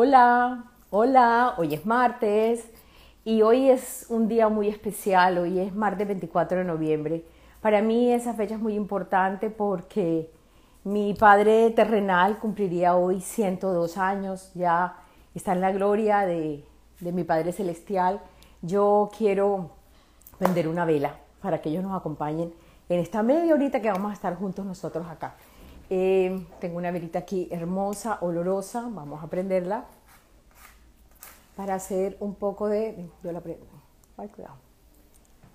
Hola, hola, hoy es martes y hoy es un día muy especial, hoy es martes 24 de noviembre. Para mí esa fecha es muy importante porque mi padre terrenal cumpliría hoy 102 años, ya está en la gloria de, mi Padre Celestial. Yo quiero vender una vela para que ellos nos acompañen en esta media horita que vamos a estar juntos nosotros acá. Eh, tengo una velita aquí hermosa, olorosa, vamos a prenderla para hacer un poco de, yo la prendo, ay, cuidado,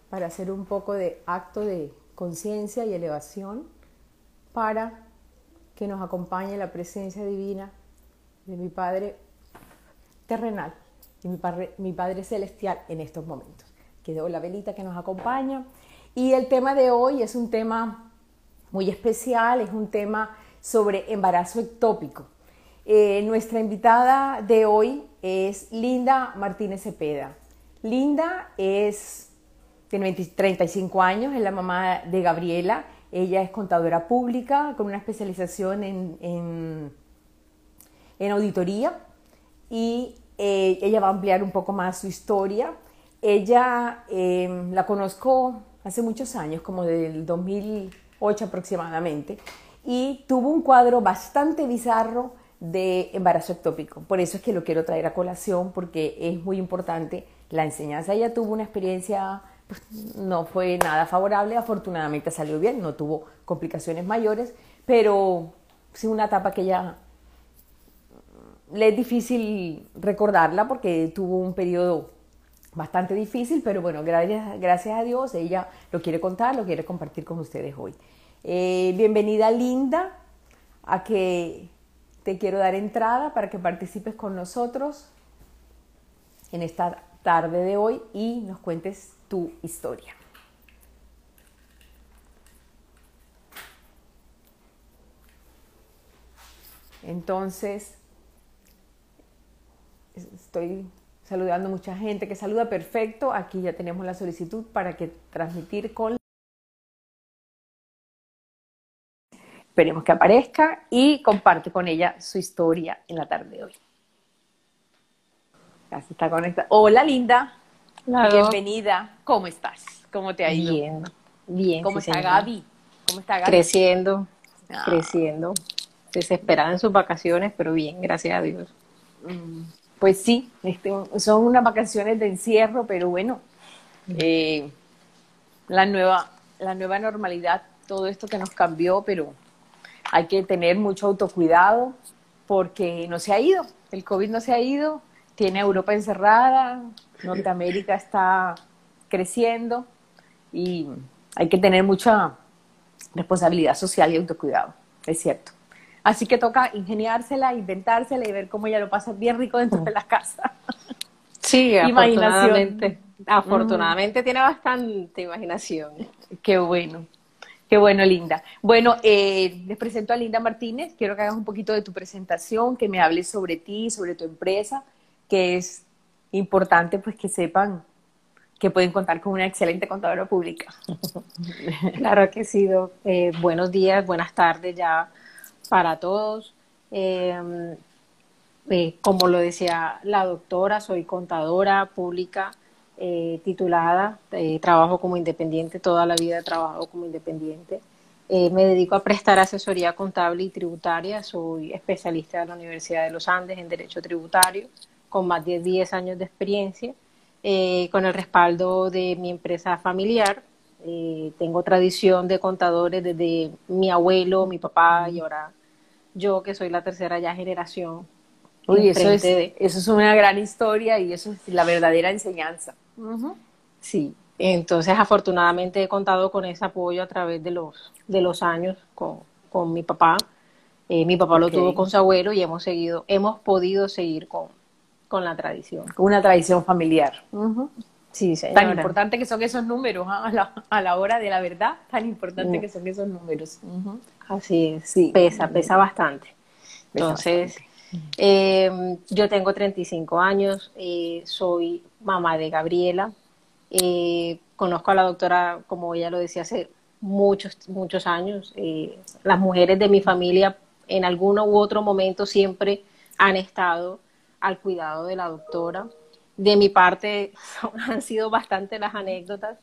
para hacer un poco de acto de conciencia y elevación para que nos acompañe la presencia divina de mi Padre terrenal y mi padre, mi padre Celestial en estos momentos. Quedó la velita que nos acompaña. Y el tema de hoy es un tema muy especial, es un tema sobre embarazo ectópico. Eh, nuestra invitada de hoy es Linda Martínez Cepeda. Linda es, tiene 35 años, es la mamá de Gabriela. Ella es contadora pública con una especialización en, auditoría y eh, ella va a ampliar un poco más su historia. Ella eh, la conozco hace muchos años, como del 2000 aproximadamente, y tuvo un cuadro bastante bizarro de embarazo ectópico. Por eso es que lo quiero traer a colación porque es muy importante la enseñanza. Ella tuvo una experiencia, pues, no fue nada favorable, afortunadamente salió bien, no tuvo complicaciones mayores, pero sí una etapa que ella le es difícil recordarla porque tuvo un periodo bastante difícil, pero bueno, gracias, gracias a Dios ella lo quiere contar, lo quiere compartir con ustedes hoy. Eh, bienvenida Linda, a que te quiero dar entrada para que participes con nosotros en esta tarde de hoy y nos cuentes tu historia. Entonces, estoy saludando mucha gente que saluda perfecto. Aquí ya tenemos la solicitud para que transmitir con Esperemos que aparezca y comparte con ella su historia en la tarde de hoy. Casi está conectada. Hola, Linda. Bienvenida. ¿Cómo estás? ¿Cómo te ha ido? Bien, bien. ¿Cómo está Gaby? ¿Cómo está Gaby? Creciendo, ah. creciendo. Desesperada en sus vacaciones, pero bien, gracias a Dios. Mm, pues sí, este, son unas vacaciones de encierro, pero bueno, eh, la, nueva, la nueva normalidad, todo esto que nos cambió, pero hay que tener mucho autocuidado porque no se ha ido, el COVID no se ha ido, tiene Europa encerrada, Norteamérica está creciendo y hay que tener mucha responsabilidad social y autocuidado, es cierto. Así que toca ingeniársela, inventársela y ver cómo ella lo pasa bien rico dentro de la casa. Sí, afortunadamente. Afortunadamente tiene bastante imaginación. Qué bueno. Qué bueno, Linda. Bueno, eh, les presento a Linda Martínez. Quiero que hagas un poquito de tu presentación, que me hables sobre ti, sobre tu empresa, que es importante pues que sepan que pueden contar con una excelente contadora pública. claro que sí, eh, buenos días, buenas tardes ya para todos. Em, eh, como lo decía la doctora, soy contadora pública eh, titulada, eh, trabajo como independiente, toda la vida he trabajado como independiente. Eh, me dedico a prestar asesoría contable y tributaria, soy especialista de la Universidad de los Andes en Derecho Tributario, con más de 10 años de experiencia, con el respaldo de mi empresa familiar. tengo tradición de contadores desde mi abuelo, mi papá y ahora yo, que soy la tercera ya generación. Uy, eso es, eso es una gran historia y eso es la verdadera enseñanza. Sí, entonces afortunadamente he contado con ese apoyo a través de los, de los años con, con mi papá. Eh, mi papá lo tuvo con su abuelo y hemos seguido, hemos podido seguir con, con la tradición. Una tradición familiar. Sí, señora. Tan importante que son esos números ¿ah? a, la, a, la, hora de la verdad, tan importante que son esos números. Así es, sí. pesa, pesa bastante. Entonces, eh, yo tengo 35 años, eh, soy mamá de Gabriela. Eh, conozco a la doctora, como ella lo decía, hace muchos, muchos años. Eh, las mujeres de mi familia en alguno u otro momento siempre han estado al cuidado de la doctora. De mi parte, han sido bastante las anécdotas.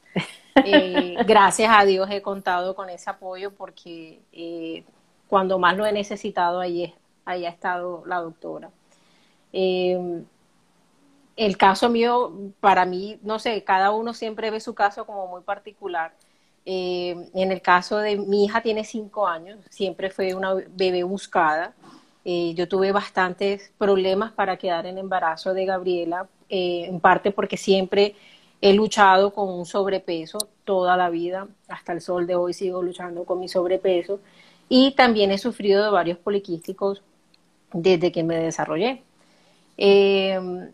Eh, gracias a Dios he contado con ese apoyo porque eh, cuando más lo he necesitado, ahí, ha estado la doctora. Eh, el caso mío, para mí, no sé, cada uno siempre ve su caso como muy particular. en el caso de mi hija tiene cinco años, siempre fue una bebé buscada. yo tuve bastantes problemas para quedar en embarazo de Gabriela, en parte porque siempre He luchado con un sobrepeso toda la vida, hasta el sol de hoy sigo luchando con mi sobrepeso y también he sufrido de varios poliquísticos desde que me desarrollé. Em,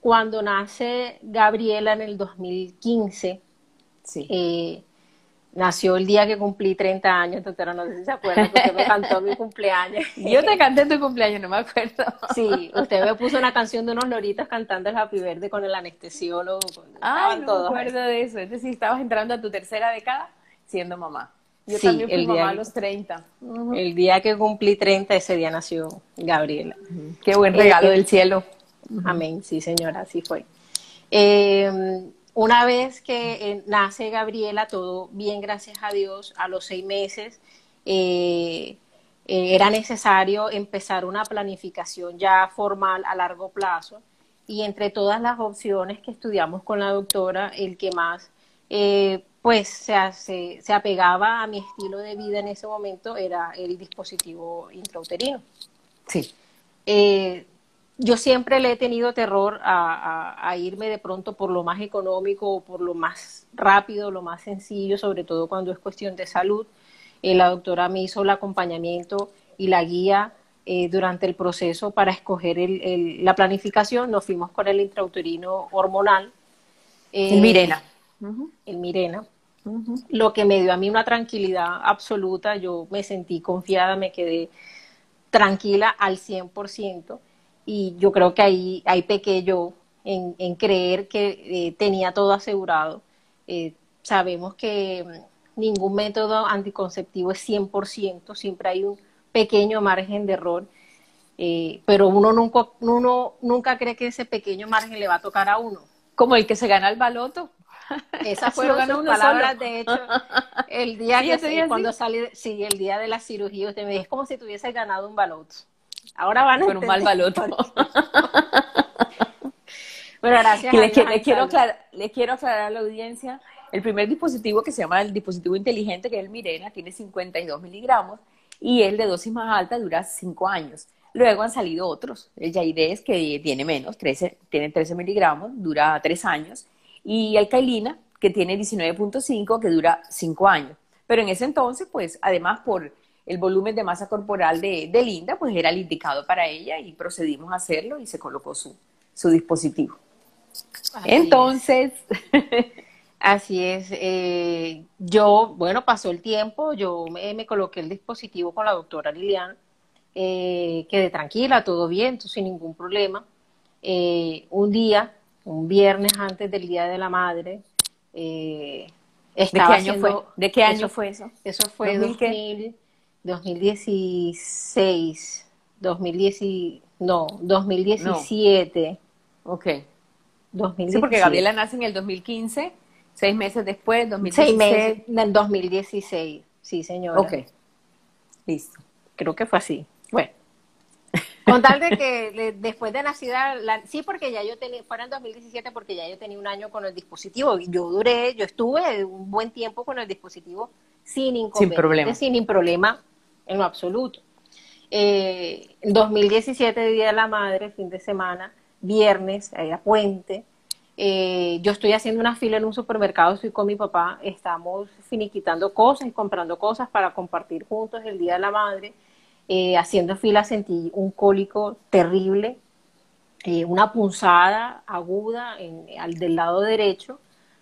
cuando nace Gabriela en el 2015, sí. Eh, Nació el día que cumplí 30 años, doctora, no sé si se acuerda, usted me cantó mi cumpleaños. Yo te canté tu cumpleaños, no me acuerdo. Sí, usted me puso una canción de unos loritos cantando el Happy Verde con el anestesiólogo. Ay, no me acuerdo de eso. Es decir, estabas entrando a tu tercera década siendo mamá. Yo también fui mamá a los 30. El día que cumplí 30, ese día nació Gabriela. Qué buen regalo eh, del cielo. Amén, sí señora, así fue. Eh, una vez que eh, nace Gabriela, todo bien, gracias a Dios, a los seis meses eh, eh, era necesario empezar una planificación ya formal a largo plazo y entre todas las opciones que estudiamos con la doctora, el que más pues se, se, apegaba a mi estilo de vida en ese momento era el dispositivo intrauterino. Sí yo siempre le he tenido terror a, irme de pronto por lo más económico o por lo más rápido, lo más sencillo, sobre todo cuando es cuestión de salud. Eh, la doctora me hizo el acompañamiento y la guía eh, durante el proceso para escoger la planificación. Nos fuimos con el intrauterino hormonal. el eh, Mirena. El Mirena. Lo que me dio a mí una tranquilidad absoluta. Yo me sentí confiada, me quedé tranquila al 100% y yo creo que ahí, ahí pequé yo en, en creer que eh, tenía todo asegurado. Eh, sabemos que mm, ningún método anticonceptivo es 100%, siempre hay un pequeño margen de error, eh, pero uno nunca, uno nunca cree que ese pequeño margen le va a tocar a uno. Como el que se gana el baloto. Esas fueron sus palabras, de hecho, el día que cuando salí, sí, el día de la cirugía, usted me dice, es como si tuviese ganado un baloto. Ahora van a Con un mal baloto. bueno, gracias. Le, quiero aclarar, le quiero aclarar a la audiencia, el primer dispositivo que se llama el dispositivo inteligente, que es el Mirena, tiene 52 miligramos y el de dosis más alta dura 5 años. Luego han salido otros, el Jaides que tiene menos, 13, tiene 13 miligramos, dura 3 años, y el Kailina que tiene 19.5 que dura 5 años. Pero en ese entonces, pues además por el volumen de masa corporal de, Linda, pues era el indicado para ella y procedimos a hacerlo y se colocó su, su dispositivo. Entonces, así es. Eh, yo, bueno, pasó el tiempo, yo me, coloqué el dispositivo con la doctora Lilian, eh, quedé tranquila, todo bien, sin ningún problema. Eh, un día, un viernes antes del Día de la Madre, ¿De qué año fue? ¿De qué año fue eso? Eso fue 2000, 2016, 2010, no, 2017. Ok. 2017. Sí, porque Gabriela nace en el 2015, seis meses después, 2016. Seis meses en el 2016, sí, señora. Ok. Listo. Creo que fue así. Bueno. Con tal de que después de nacida, sí, porque ya yo tenía, fuera en 2017, porque ya yo tenía un año con el dispositivo. Yo duré, yo estuve un buen tiempo con el dispositivo sin inconveniente, sin problema. Sin problema en lo absoluto. Eh, 2017, Día de la Madre, fin de semana, viernes, era puente. Eh, yo estoy haciendo una fila en un supermercado, estoy con mi papá, estamos finiquitando cosas y comprando cosas para compartir juntos el Día de la Madre. Eh, haciendo fila sentí un cólico terrible, eh, una punzada aguda en, al, del lado derecho,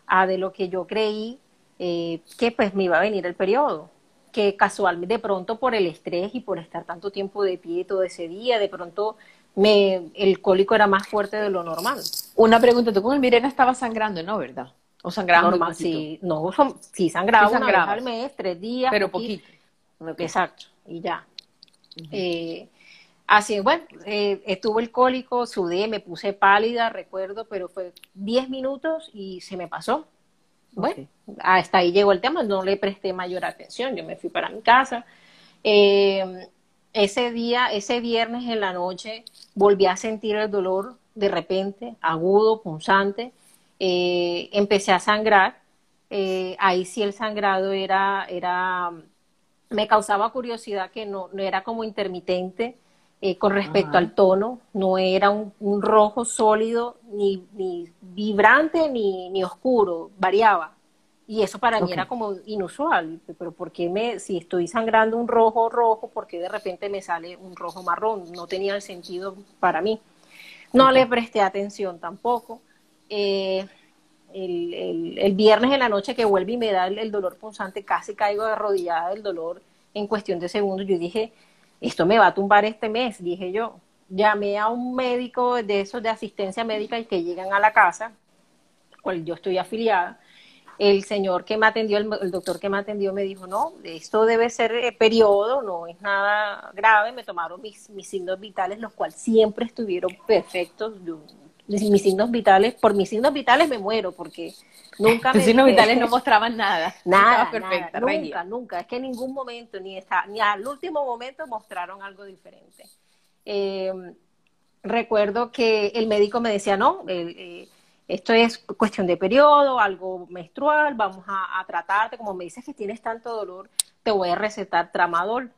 a de lo que yo creí que pues me iba a venir el periodo que casualmente de pronto por el estrés y por estar tanto tiempo de pie todo ese día, de pronto me, el cólico era más fuerte de lo normal. Una pregunta, tú con el Mirena estaba sangrando, ¿no? ¿Verdad? ¿O sangraba normal? Sí, no, sí sangraba, una vez al mes, tres días. Pero poquito. Exacto, y ya. Eh, Así, bueno, eh, estuvo el cólico, sudé, me puse pálida, recuerdo, pero fue 10 minutos y se me pasó. Bueno, hasta ahí llegó el tema, no le presté mayor atención, yo me fui para mi casa. Eh, ese día, ese viernes en la noche, volví a sentir el dolor de repente, agudo, punzante. Eh, empecé a sangrar. ahí sí el sangrado era, era, me causaba curiosidad que no, no era como intermitente eh, con respecto al tono, no era un, rojo sólido, ni, ni vibrante, ni, ni, oscuro, variaba. Y eso para mí era como inusual, pero ¿por qué me, si estoy sangrando un rojo rojo, por qué de repente me sale un rojo marrón? No tenía el sentido para mí. No le presté atención tampoco. Eh, el, el, viernes en la noche que vuelve y me da el, el dolor punzante, casi caigo arrodillada del dolor en cuestión de segundos. Yo dije, esto me va a tumbar este mes, dije yo. Llamé a un médico de esos de asistencia médica y que llegan a la casa, cual yo estoy afiliada. El señor que me atendió, el, doctor que me atendió me dijo, no, esto debe ser eh, periodo, no es nada grave. Me tomaron mis, mis signos vitales, los cuales siempre estuvieron perfectos. Mis signos vitales, por mis signos vitales me muero, porque Nunca Tus signos vitales no mostraban nada. Nada, perfecta, nunca, nunca. Es que en ningún momento, ni, está, ni al último momento mostraron algo diferente. Eh, recuerdo que el médico me decía, no, eh, esto es cuestión de periodo, algo menstrual, vamos a, tratarte, como me dices que tienes tanto dolor, te voy a recetar tramadol.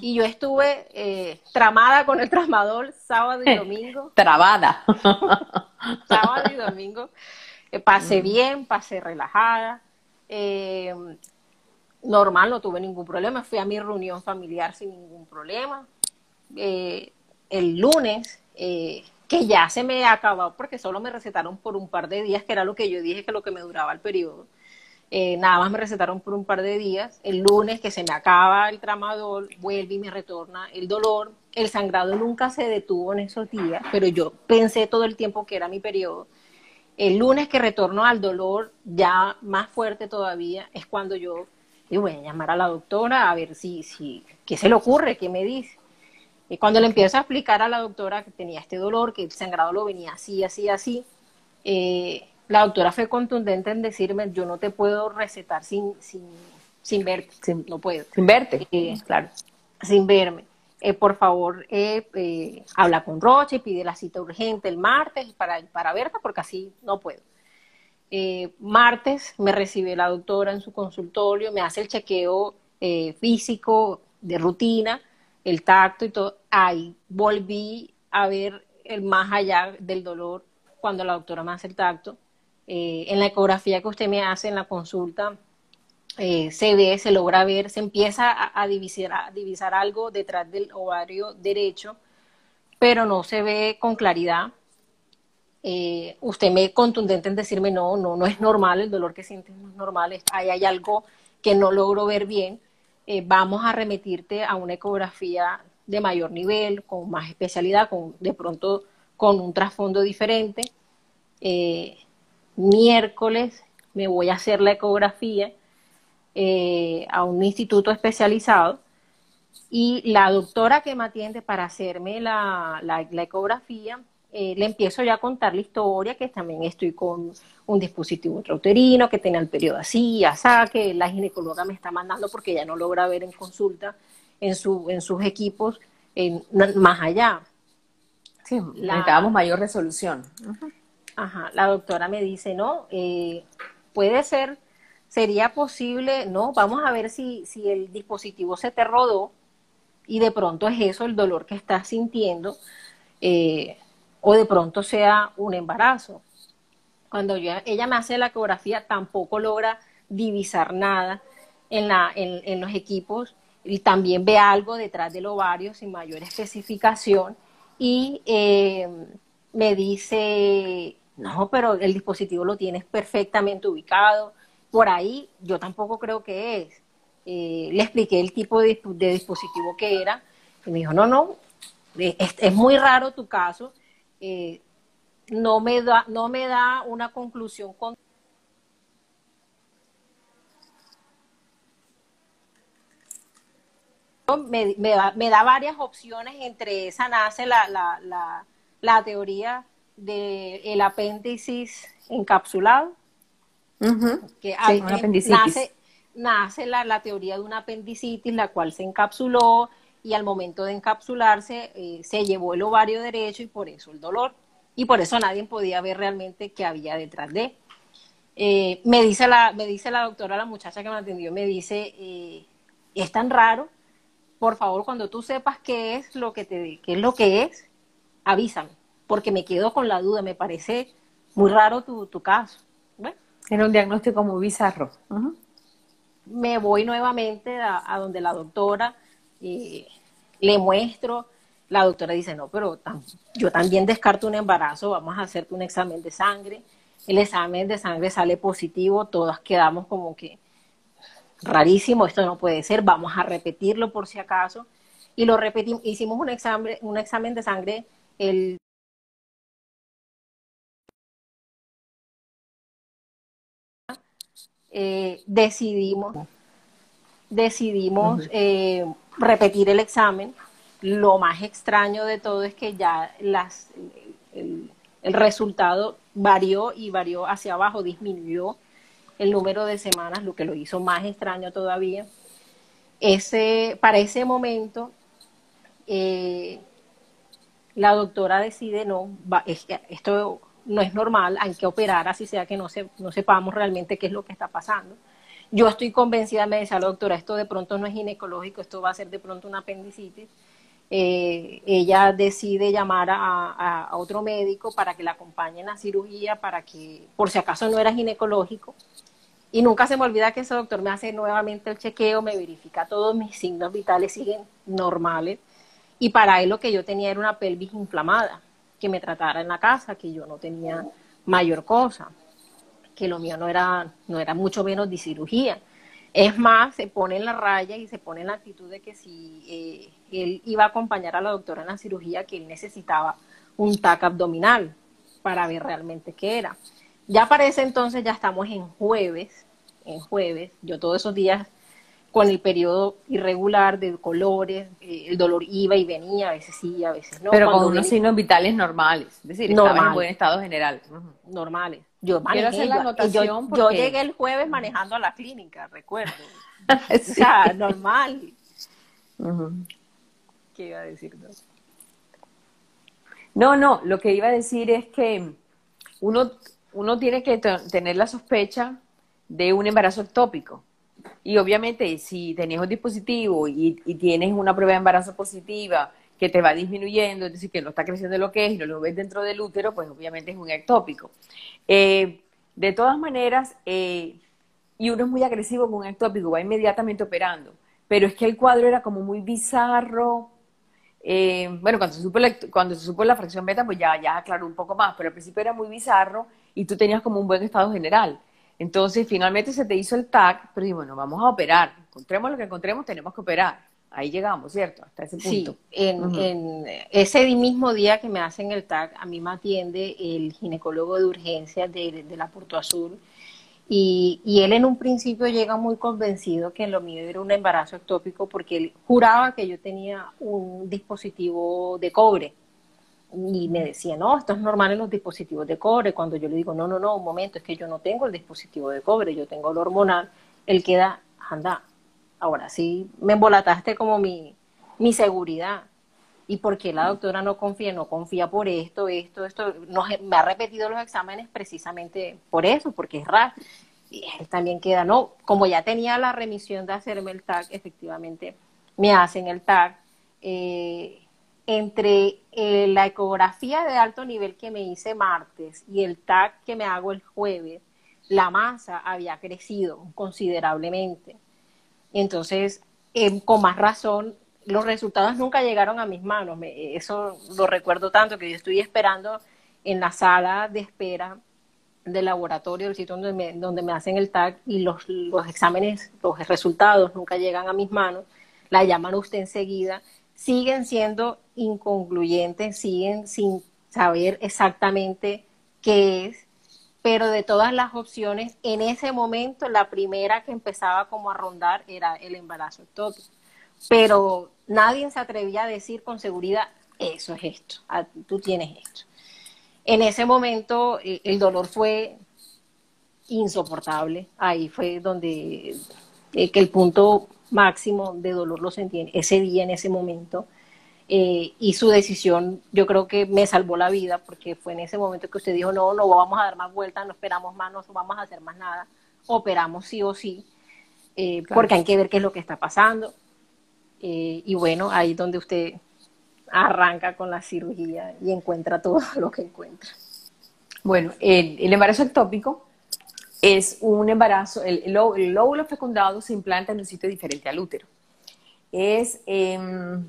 Y yo estuve eh, tramada con el tramadol sábado y domingo. Trabada. sábado y domingo. Eh, pasé bien, pasé relajada. Eh, normal, no tuve ningún problema. Fui a mi reunión familiar sin ningún problema. Eh, el lunes, que ya se me acabó porque solo me recetaron por un par de días, que era lo que yo dije que lo que me duraba el periodo. Nada más me recetaron por un par de días. El lunes que se me acaba el tramador, vuelve y me retorna el dolor. El sangrado nunca se detuvo en esos días, pero yo pensé todo el tiempo que era mi periodo. El lunes que retorno al dolor ya más fuerte todavía es cuando yo digo, voy a llamar a la doctora a ver si, si, qué se le ocurre, qué me dice. Y cuando le empiezo a explicar a la doctora que tenía este dolor, que el sangrado lo venía así, así, así, eh, la doctora fue contundente en decirme, yo no te puedo recetar sin, sin, sin verte, no puedo. Sin verte, eh, claro, sin verme. Eh, por favor, eh, eh, habla con Roche, y pide la cita urgente el martes para, para verla, porque así no puedo. martes me recibe la doctora en su consultorio, me hace el chequeo físico de rutina, el tacto y todo. Ahí volví a ver el más allá del dolor cuando la doctora me hace el tacto. En la ecografía que usted me hace en la consulta, eh, se ve, se logra ver, se empieza a, divisar, algo detrás del ovario derecho, pero no se ve con claridad. Eh, usted me contundente en decirme no, no, no es normal, el dolor que sientes no es normal, hay, hay algo que no logro ver bien. Eh, vamos a remitirte a una ecografía de mayor nivel, con más especialidad, con de pronto con un trasfondo diferente. Miércoles me voy a hacer la ecografía eh, a un instituto especializado y la doctora que me atiende para hacerme la, la, ecografía, eh, le empiezo ya a contar la historia, que también estoy con un dispositivo intrauterino, que tiene el periodo así, así, que la ginecóloga me está mandando porque ya no logra ver en consulta en, su, en sus equipos en, más allá. Sí, necesitamos mayor resolución. Ajá, la doctora me dice, no, eh, puede ser sería posible, no, vamos a ver si, si el dispositivo se te rodó y de pronto es eso el dolor que estás sintiendo, eh, o de pronto sea un embarazo. Cuando ella me hace la ecografía, tampoco logra divisar nada en, la, en, los equipos y también ve algo detrás del ovario sin mayor especificación y eh, me dice, no, pero el dispositivo lo tienes perfectamente ubicado, por ahí yo tampoco creo que es. Eh, le expliqué el tipo de, dispositivo que era y me dijo, no, no, eh, es, muy raro tu caso, eh, no, me da, no me da una conclusión con me, da, varias opciones, entre esa nace la, la, la, teoría del el apéndice encapsulado, que nace, nace la, la, teoría de una apendicitis, la cual se encapsuló y al momento de encapsularse eh, se llevó el ovario derecho y por eso el dolor. Y por eso nadie podía ver realmente qué había detrás de. Eh, me, dice la, me dice la doctora, la muchacha que me atendió, me dice, eh, es tan raro, por favor, cuando tú sepas qué es lo que, te, qué es, lo que es, avísame, porque me quedo con la duda, me parece muy raro tu, tu caso. Bueno. Era un diagnóstico muy bizarro. Me voy nuevamente a, donde la doctora, eh, le muestro, la doctora dice, no, pero yo también descarto un embarazo, vamos a hacerte un examen de sangre. El examen de sangre sale positivo, todas quedamos como que rarísimo, esto no puede ser, vamos a repetirlo por si acaso. Y lo repetimos, hicimos un examen, un examen de sangre el eh, decidimos, decidimos eh, repetir el examen. Lo más extraño de todo es que ya las, el, resultado varió y varió hacia abajo, disminuyó el número de semanas, lo que lo hizo más extraño todavía. Ese, para ese momento, eh, la doctora decide, no, esto no es normal, hay que operar, así sea que no, se, no sepamos realmente qué es lo que está pasando. Yo estoy convencida, me decía la doctora, esto de pronto no es ginecológico, esto va a ser de pronto una apendicitis eh, ella decide llamar a, otro médico para que la acompañe en la cirugía, para que, por si acaso no era ginecológico. Y nunca se me olvida que ese doctor me hace nuevamente el chequeo, me verifica todos mis signos vitales, siguen normales. Y para él lo que yo tenía era una pelvis inflamada, que me tratara en la casa, que yo no tenía mayor cosa, que lo mío no era, no era mucho menos de cirugía. Es más, se pone en la raya y se pone en la actitud de que si eh, él iba a acompañar a la doctora en la cirugía, que él necesitaba un TAC abdominal para ver realmente qué era. Ya para ese entonces ya estamos en jueves, en jueves, yo todos esos días con el periodo irregular de colores, eh, el dolor iba y venía, a veces sí, a veces no. Pero con unos signos vitales normales, es decir, estaba en buen estado general. Normales. Yo, hacer la yo, yo, llegué el jueves manejando a la clínica, recuerdo. O sea, normal. ¿Qué iba a decir? No, no, lo que iba a decir es que uno, uno tiene que tener la sospecha de un embarazo ectópico. Y obviamente si tenías un dispositivo y, tienes una prueba de embarazo positiva que te va disminuyendo, es decir, que no está creciendo lo que es y no lo ves dentro del útero, pues obviamente es un ectópico. Eh, de todas maneras, eh, y uno es muy agresivo con un ectópico, va inmediatamente operando, pero es que el cuadro era como muy bizarro. Eh, bueno, cuando se, supo la, cuando se supo la fracción beta, pues ya, ya aclaró un poco más, pero al principio era muy bizarro y tú tenías como un buen estado general. Entonces, finalmente se te hizo el TAC, pero dijimos, bueno, vamos a operar. Encontremos lo que encontremos, tenemos que operar. Ahí llegamos, ¿cierto? Hasta ese punto. Sí, en, ese mismo día que me hacen el TAC, a mí me atiende el ginecólogo de urgencias de, la Puerto Azul. Y, y, él en un principio llega muy convencido que lo mío era un embarazo ectópico porque él juraba que yo tenía un dispositivo de cobre y me decía, no, esto es normal en los dispositivos de cobre. Cuando yo le digo, no, no, no, un momento, es que yo no tengo el dispositivo de cobre, yo tengo el hormonal, él queda, anda, ahora sí me embolataste como mi, mi seguridad. ¿Y por qué la doctora no confía? No confía por esto, esto, esto. Me ha repetido los exámenes precisamente por eso, porque es raro. Y él también queda, no, como ya tenía la remisión de hacerme el TAC, efectivamente me hacen el TAC. Eh, entre eh, la ecografía de alto nivel que me hice martes y el TAC que me hago el jueves, la masa había crecido considerablemente. Entonces, em, con más razón, los resultados nunca llegaron a mis manos. eso lo recuerdo tanto que yo estoy esperando en la sala de espera del laboratorio, el sitio donde me, donde me hacen el TAC y los, los exámenes, los resultados nunca llegan a mis manos. La llaman usted enseguida siguen siendo inconcluyentes, siguen sin saber exactamente qué es, pero de todas las opciones, en ese momento la primera que empezaba como a rondar era el embarazo ectópico. pero nadie se atrevía a decir con seguridad, eso es esto, ah, tú tienes esto. En ese momento eh, el dolor fue insoportable, ahí fue donde eh, que el punto máximo de dolor lo sentí ese día, en ese momento. Eh, y su decisión yo creo que me salvó la vida porque fue en ese momento que usted dijo, no, no vamos a dar más vueltas, no esperamos más, no vamos a hacer más nada, operamos sí o sí, porque hay que ver qué es lo que está pasando. y bueno, ahí donde usted arranca con la cirugía y encuentra todo lo que encuentra. Bueno, el, embarazo ectópico es un embarazo, el, óvulo fecundado se implanta en un sitio diferente al útero. Es, em,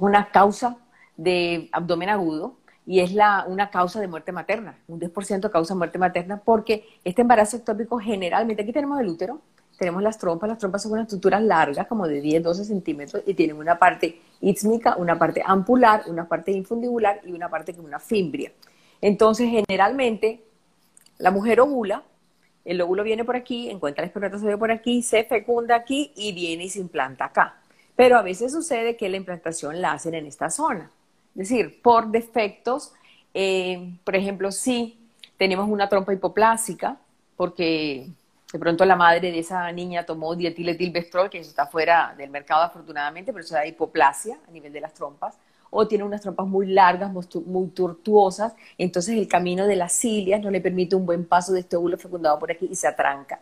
una causa de abdomen agudo y es la, una causa de muerte materna, un 10% causa muerte materna, porque este embarazo ectópico generalmente, aquí tenemos el útero, tenemos las trompas, las trompas son unas estructuras largas, como de 10, 12 centímetros, y tienen una parte ísmica, una parte ampular, una parte infundibular y una parte con una fimbria. Entonces, generalmente, la mujer ovula, el óvulo viene por aquí, encuentra el espermatozoide por aquí, se fecunda aquí y viene y se implanta acá. Pero a veces sucede que la implantación la hacen en esta zona. Es decir, por defectos, eh, por ejemplo, si tenemos una trompa hipoplásica, porque de pronto la madre de esa niña tomó dietiletilvestrol, que eso está fuera del mercado afortunadamente, pero eso da hipoplasia a nivel de las trompas, o tiene unas trompas muy largas, muy tortuosas, entonces el camino de las cilias no le permite un buen paso de este óvulo fecundado por aquí y se atranca.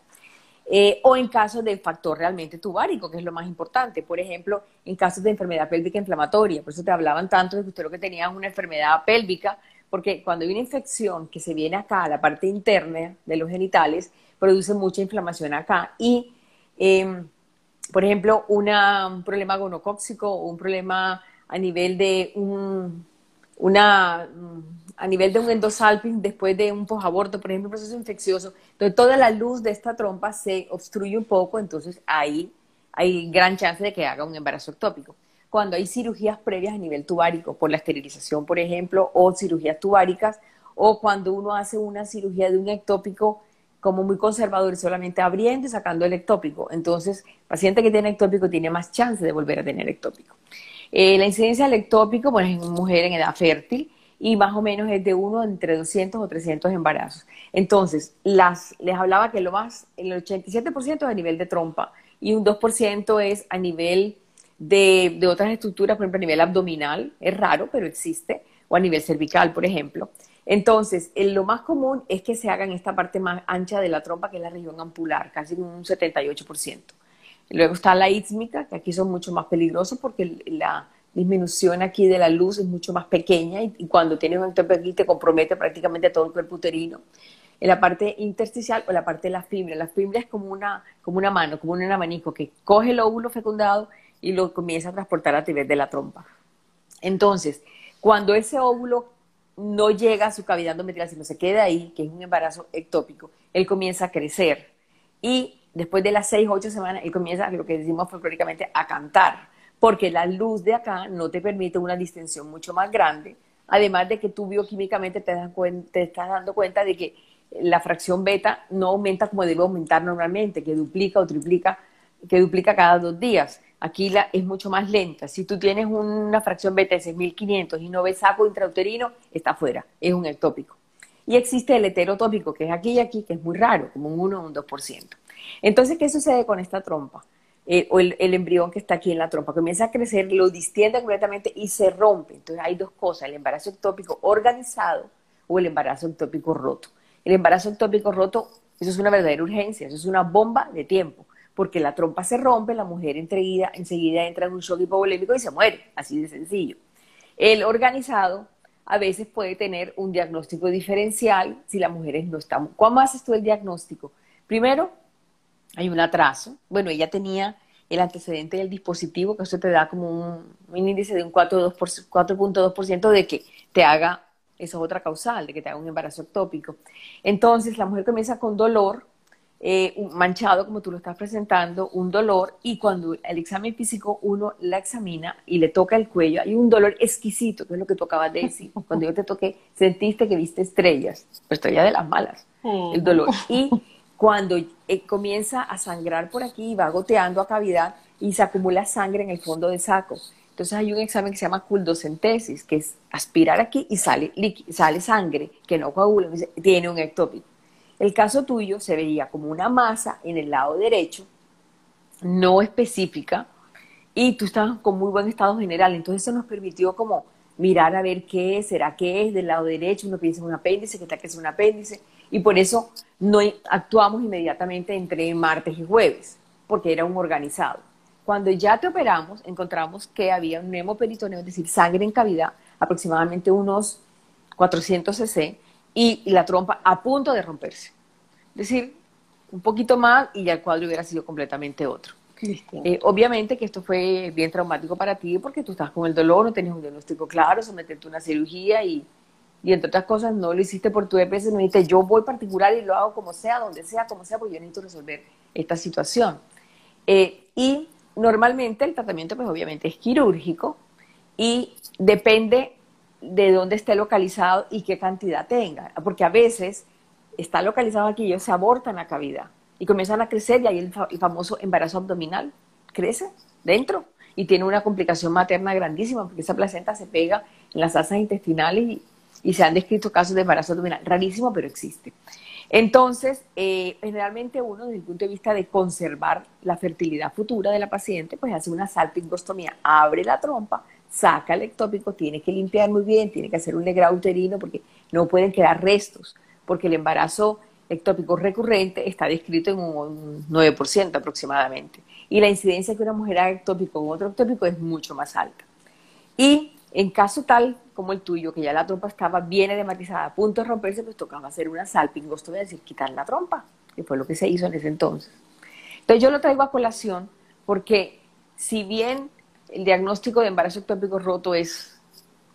Eh, o en caso de factor realmente tubárico, que es lo más importante. Por ejemplo, en casos de enfermedad pélvica inflamatoria. Por eso te hablaban tanto de que usted lo que tenía es una enfermedad pélvica, porque cuando hay una infección que se viene acá a la parte interna de los genitales, produce mucha inflamación acá. Y, em, por ejemplo, un problema gonocóxico o un problema a nivel de un, una, a nivel de un después de un posaborto, por ejemplo, un proceso infeccioso, entonces toda la luz de esta trompa se obstruye un poco, entonces hay gran chance de que haga un embarazo ectópico. Cuando hay cirugías previas a nivel tubárico, por la esterilización, por ejemplo, o cirugías tubáricas, o cuando uno hace una cirugía de un ectópico como muy conservador, solamente abriendo y sacando el ectópico. Entonces, paciente que tiene ectópico tiene más chance de volver a tener ectópico. Eh, la incidencia del ectópico, es en mujer en edad fértil y más o menos es de uno entre 200 o 300 embarazos. Entonces, las, les hablaba que lo más, el 87% es a nivel de trompa y un 2% es a nivel de, de otras estructuras, por ejemplo, a nivel abdominal, es raro, pero existe, o a nivel cervical, por ejemplo. Entonces, lo más común es que se haga en esta parte más ancha de la trompa, que es la región ampular, casi un 78%. Luego está la ísmica, que aquí son mucho más peligrosos porque la disminución aquí de la luz es mucho más pequeña y, cuando tienes un aquí te compromete prácticamente todo el cuerpo uterino. En la parte intersticial o la parte de la fibra. La fibra es como una, como una mano, como un abanico que coge el óvulo fecundado y lo comienza a transportar a través de la trompa. Entonces, cuando ese óvulo no llega a su cavidad endometrial, sino se queda ahí, que es un embarazo ectópico, él comienza a crecer. Y después de las seis, ocho semanas, él comienza, lo que decimos folclóricamente, a cantar, porque la luz de acá no te permite una distensión mucho más grande, además de que tú bioquímicamente te, te estás dando cuenta de que la fracción beta no aumenta como debe aumentar normalmente, que duplica o triplica, que duplica cada dos días. Aquí es mucho más lenta. Si tú tienes una fracción beta de 6500 y no ves saco intrauterino, está fuera, es un ectópico. Y existe el heterotópico, que es aquí y aquí, que es muy raro, como un 1 o un 2%. Entonces, ¿qué sucede con esta trompa? Eh, o el, embrión que está aquí en la trompa comienza a crecer, lo distiende completamente y se rompe. Entonces, hay dos cosas, el embarazo ectópico organizado o el embarazo ectópico roto. El embarazo ectópico roto, eso es una verdadera urgencia, eso es una bomba de tiempo porque la trompa se rompe, la mujer enseguida, enseguida entra en un shock hipovolémico y se muere, así de sencillo. El organizado a veces puede tener un diagnóstico diferencial si las mujeres no están. ¿Cómo haces tú el diagnóstico? Primero, hay un atraso. Bueno, ella tenía el antecedente del dispositivo, que eso te da como un, un índice de un 4.2% de que te haga, eso es otra causal, de que te haga un embarazo ectópico. Entonces, la mujer comienza con dolor, eh, manchado, como tú lo estás presentando, un dolor, y cuando el examen físico uno la examina y le toca el cuello, hay un dolor exquisito, que es lo que tú acabas de decir. Cuando yo te toqué, sentiste que viste estrellas, pero estrellas de las malas, el mm. dolor. Y cuando eh, comienza a sangrar por aquí va goteando a cavidad, y se acumula sangre en el fondo del saco. Entonces hay un examen que se llama culdocentesis, que es aspirar aquí y sale, sale sangre que no coagula, tiene un ectópico. El caso tuyo se veía como una masa en el lado derecho, no específica, y tú estabas con muy buen estado general. Entonces eso nos permitió como mirar a ver qué es, será que es del lado derecho, uno piensa en un apéndice, que está que es un apéndice, y por eso no actuamos inmediatamente entre martes y jueves, porque era un organizado. Cuando ya te operamos, encontramos que había un hemoperitoneo, es decir, sangre en cavidad, aproximadamente unos 400 cc, y la trompa a punto de romperse. Es decir, un poquito más y ya el cuadro hubiera sido completamente otro. Eh, obviamente que esto fue bien traumático para ti porque tú estás con el dolor, no tenías un diagnóstico claro, someterte a una cirugía y, y entre otras cosas no lo hiciste por tu EPS, no dijiste yo voy particular y lo hago como sea, donde sea, como sea, porque yo necesito resolver esta situación. Eh, y normalmente el tratamiento pues obviamente es quirúrgico y depende de dónde esté localizado y qué cantidad tenga, porque a veces está localizado aquí y ellos se abortan la cavidad y comienzan a crecer y ahí el, famoso embarazo abdominal crece dentro y tiene una complicación materna grandísima porque esa placenta se pega en las asas intestinales y, se han descrito casos de embarazo abdominal, rarísimo pero existe. Entonces, eh, generalmente uno desde el punto de vista de conservar la fertilidad futura de la paciente, pues hace una salpingostomía, abre la trompa, saca el ectópico, tiene que limpiar muy bien, tiene que hacer un legrado uterino porque no pueden quedar restos, porque el embarazo ectópico recurrente está descrito en un 9% aproximadamente. Y la incidencia que una mujer haga ectópico con otro ectópico es mucho más alta. Y en caso tal como el tuyo, que ya la trompa estaba bien edematizada, a punto de romperse, pues tocaba hacer una salpingostomía, es decir, quitar la trompa, que fue lo que se hizo en ese entonces. Entonces yo lo traigo a colación porque si bien el diagnóstico de embarazo ectópico roto es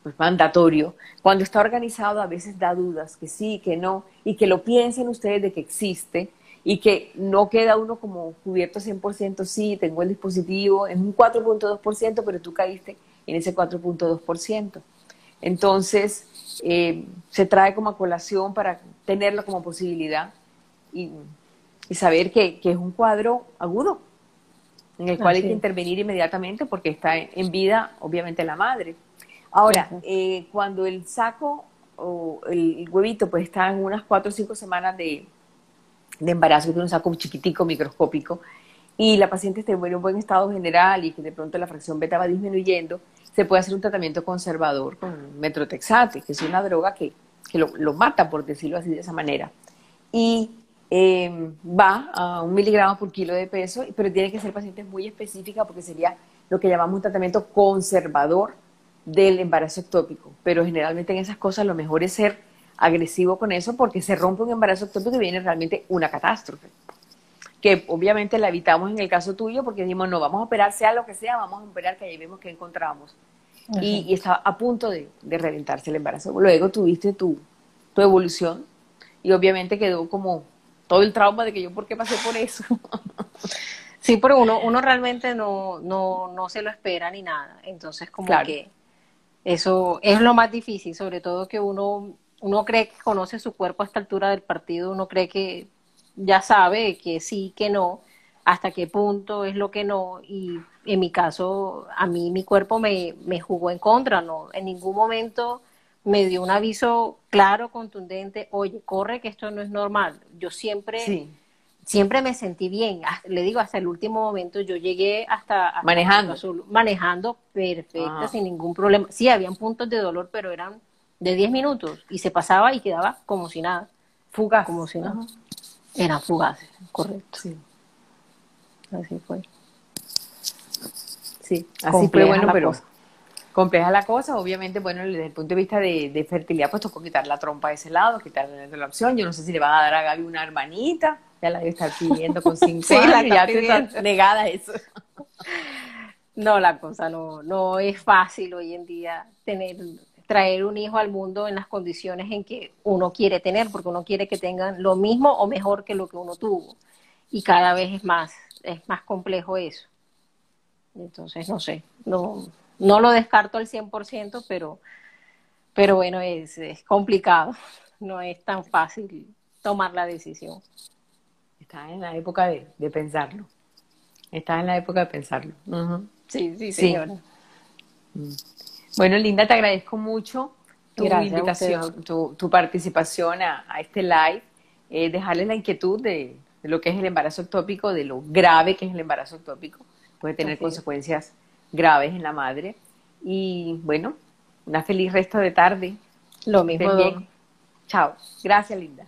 pues, mandatorio, cuando está organizado a veces da dudas, que sí, que no, y que lo piensen ustedes de que existe y que no queda uno como cubierto 100%, sí, tengo el dispositivo, es un 4.2%, pero tú caíste en ese 4.2%. Entonces, eh, se trae como a colación para tenerlo como posibilidad y, saber que, es un cuadro agudo, en el cual hay que intervenir inmediatamente porque está en vida, obviamente, la madre. Ahora, eh, cuando el saco o el huevito pues está en unas cuatro o cinco semanas de, embarazo, que es un saco chiquitico, microscópico, y la paciente está en un buen estado general y que de pronto la fracción beta va disminuyendo, se puede hacer un tratamiento conservador con metrotexate, que es una droga que, lo, mata, por decirlo así de esa manera. Y em, va a un miligramo por kilo de peso, pero tiene que ser paciente muy específica porque sería lo que llamamos un tratamiento conservador del embarazo ectópico, pero generalmente en esas cosas lo mejor es ser agresivo con eso porque se rompe un embarazo ectópico y viene realmente una catástrofe. Que obviamente la evitamos en el caso tuyo porque dijimos, no, vamos a operar sea lo que sea, vamos a operar que ahí vemos que encontramos. y, estaba a punto de, reventarse el embarazo. Luego tuviste tu, tu evolución y obviamente quedó como todo el trauma de que yo, ¿por qué pasé por eso? Sí, pero uno, uno realmente no, no, no se lo espera ni nada. Entonces, como que eso es lo más difícil, sobre todo que uno, uno cree que conoce su cuerpo a esta altura del partido, uno cree que ya sabe que sí, que no, hasta qué punto es lo que no, y en mi caso, a mí mi cuerpo me, me jugó en contra, no, en ningún momento me dio un aviso claro, contundente, oye, corre que esto no es normal. Yo siempre siempre me sentí bien. Le digo, hasta el último momento yo llegué hasta... manejando. manejando perfecta, ah. sin ningún problema. Sí, habían puntos de dolor, pero eran de 10 minutos y se pasaba y quedaba como si nada. Fugaz. Como si nada. Eran fugaces, correcto. Sí. Así fue. Sí, así fue bueno, pero compleja la cosa. Obviamente, bueno, desde el punto de vista de, fertilidad, pues tocó quitar la trompa de ese lado, quitarle la opción. Yo no sé si le van a dar a Gaby una hermanita ya la debe estar pidiendo con cinco sí, años, ya está negada eso. No, la cosa no, no es fácil hoy en día tener, traer un hijo al mundo en las condiciones en que uno quiere tener, porque uno quiere que tengan lo mismo o mejor que lo que uno tuvo. Y cada vez es más, es más complejo eso. Entonces, no sé, no, no lo descarto al 100%, pero, pero bueno, es, es complicado, no es tan fácil tomar la decisión está en la época de, pensarlo. Estás en la época de pensarlo. Sí, sí, señora. Mm. Bueno, Linda, te agradezco mucho tu invitación, tu, participación a, este live, eh, dejarles la inquietud de, lo que es el embarazo ectópico, de lo grave que es el embarazo ectópico, puede tener consecuencias graves en la madre. Y bueno, una feliz resto de tarde. Lo mismo. Chao. Gracias, Linda.